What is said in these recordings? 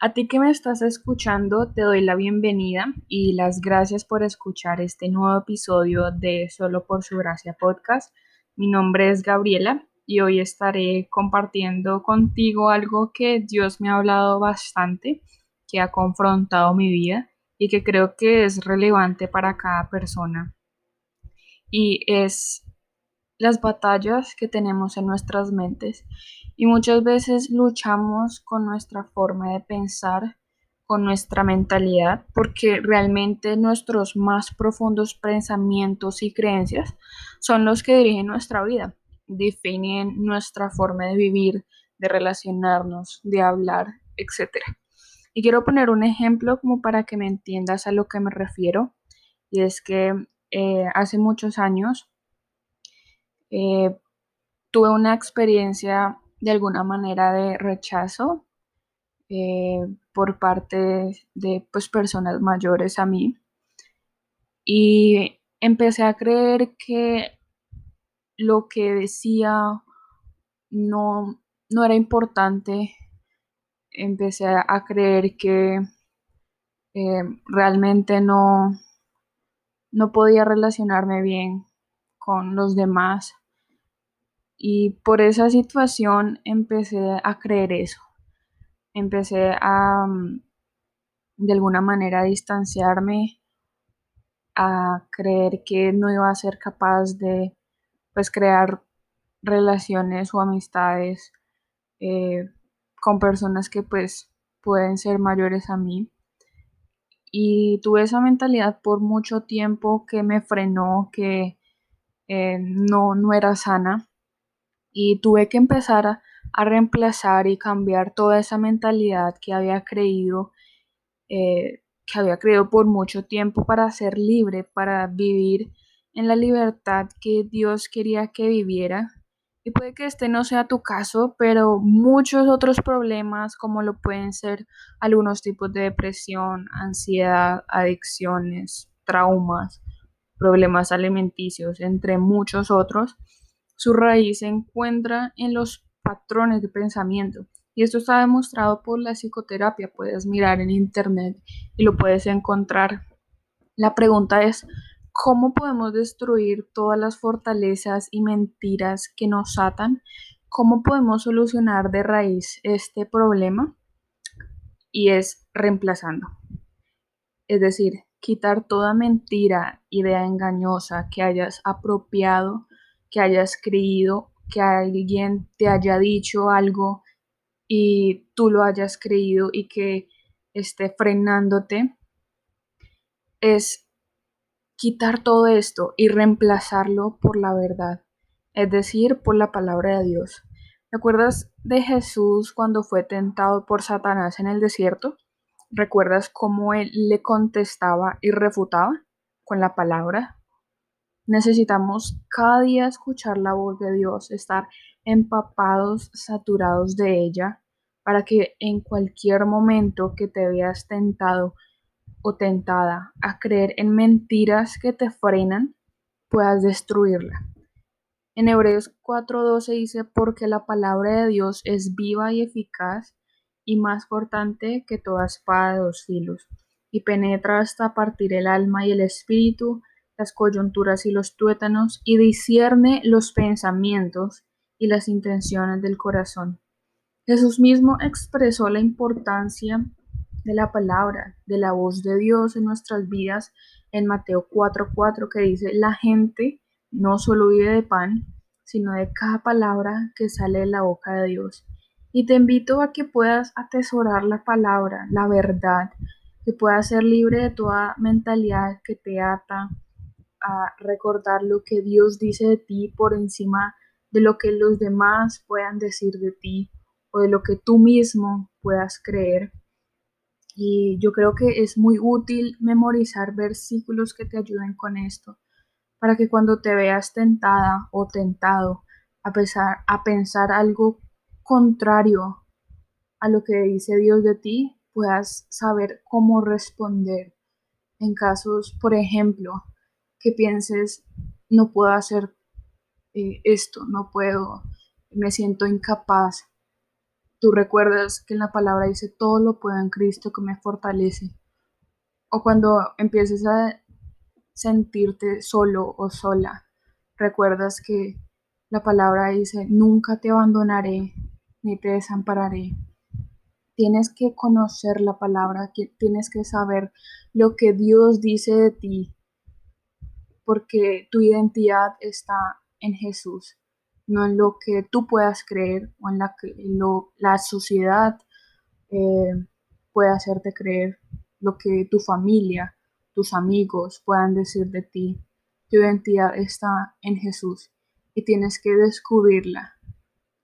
A ti que me estás escuchando, te doy la bienvenida y las gracias por escuchar este nuevo episodio de Solo por su gracia podcast. Mi nombre es Gabriela y hoy estaré compartiendo contigo algo que Dios me ha hablado bastante, que ha confrontado mi vida y que creo que es relevante para cada persona. Y es las batallas que tenemos en nuestras mentes y muchas veces luchamos con nuestra forma de pensar, con nuestra mentalidad, porque realmente nuestros más profundos pensamientos y creencias son los que dirigen nuestra vida, definen nuestra forma de vivir, de relacionarnos, de hablar, etc. Y quiero poner un ejemplo como para que me entiendas a lo que me refiero, y es que eh, hace muchos años eh, tuve una experiencia de alguna manera de rechazo eh, por parte de pues, personas mayores a mí. Y empecé a creer que lo que decía no, no era importante. Empecé a creer que eh, realmente no, no podía relacionarme bien con los demás y por esa situación empecé a creer eso. Empecé a, mm, de alguna manera, distanciarme, a creer que no iba a ser capaz de, pues, crear relaciones o amistades eh, con personas que, pues, pueden ser mayores a mí. Y tuve esa mentalidad por mucho tiempo que me frenó, que eh, no, no era sana y tuve que empezar a, reemplazar y cambiar toda esa mentalidad que había creído, eh, que había creído por mucho tiempo para ser libre, para vivir en la libertad que Dios quería que viviera. Y puede que este no sea tu caso, pero muchos otros problemas, como lo pueden ser algunos tipos de depresión, ansiedad, adicciones, traumas, problemas alimenticios, entre muchos otros, su raíz se encuentra en los patrones de pensamiento. Y esto está demostrado por la psicoterapia. Puedes mirar en internet y lo puedes encontrar. La pregunta es, ¿cómo podemos destruir todas las fortalezas y mentiras que nos atan? ¿Cómo podemos solucionar de raíz este problema? Y es reemplazando. Es decir, quitar toda mentira, idea engañosa que hayas apropiado que hayas creído, que alguien te haya dicho algo y tú lo hayas creído y que esté frenándote, es quitar todo esto y reemplazarlo por la verdad, es decir, por la palabra de Dios. ¿Te acuerdas de Jesús cuando fue tentado por Satanás en el desierto? ¿Recuerdas cómo él le contestaba y refutaba con la palabra? Necesitamos cada día escuchar la voz de Dios, estar empapados, saturados de ella, para que en cualquier momento que te veas tentado o tentada a creer en mentiras que te frenan, puedas destruirla. En Hebreos 4:12 dice, porque la palabra de Dios es viva y eficaz y más cortante que toda espada de dos filos, y penetra hasta partir el alma y el espíritu, las coyunturas y los tuétanos, y discierne los pensamientos y las intenciones del corazón. Jesús mismo expresó la importancia de la palabra, de la voz de Dios en nuestras vidas en Mateo 4:4 que dice, la gente no solo vive de pan, sino de cada palabra que sale de la boca de Dios. Y te invito a que puedas atesorar la palabra, la verdad, que puedas ser libre de toda mentalidad que te ata, a recordar lo que Dios dice de ti por encima de lo que los demás puedan decir de ti o de lo que tú mismo puedas creer. Y yo creo que es muy útil memorizar versículos que te ayuden con esto, para que cuando te veas tentada o tentado a, pesar, a pensar algo contrario a lo que dice Dios de ti, puedas saber cómo responder en casos, por ejemplo, que pienses, no puedo hacer eh, esto, no puedo, me siento incapaz. tú recuerdas que en la palabra dice todo lo puedo en Cristo que me fortalece. O cuando empieces a sentirte solo o sola, recuerdas que la palabra dice, nunca te abandonaré ni te desampararé. Tienes que conocer la palabra, tienes que saber lo que Dios dice de ti, porque tu identidad está en Jesús, no en lo que tú puedas creer o en la que la sociedad eh, puede hacerte creer, lo que tu familia, tus amigos puedan decir de ti. Tu identidad está en Jesús y tienes que descubrirla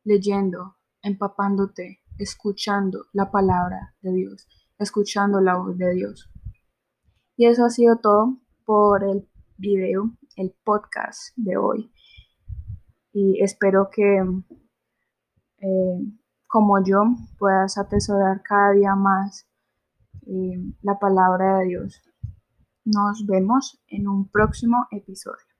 leyendo, empapándote, escuchando la palabra de Dios, escuchando la voz de Dios. Y eso ha sido todo por el video, el podcast de hoy. Y espero que, eh, como yo, puedas atesorar cada día más eh, la palabra de Dios. Nos vemos en un próximo episodio.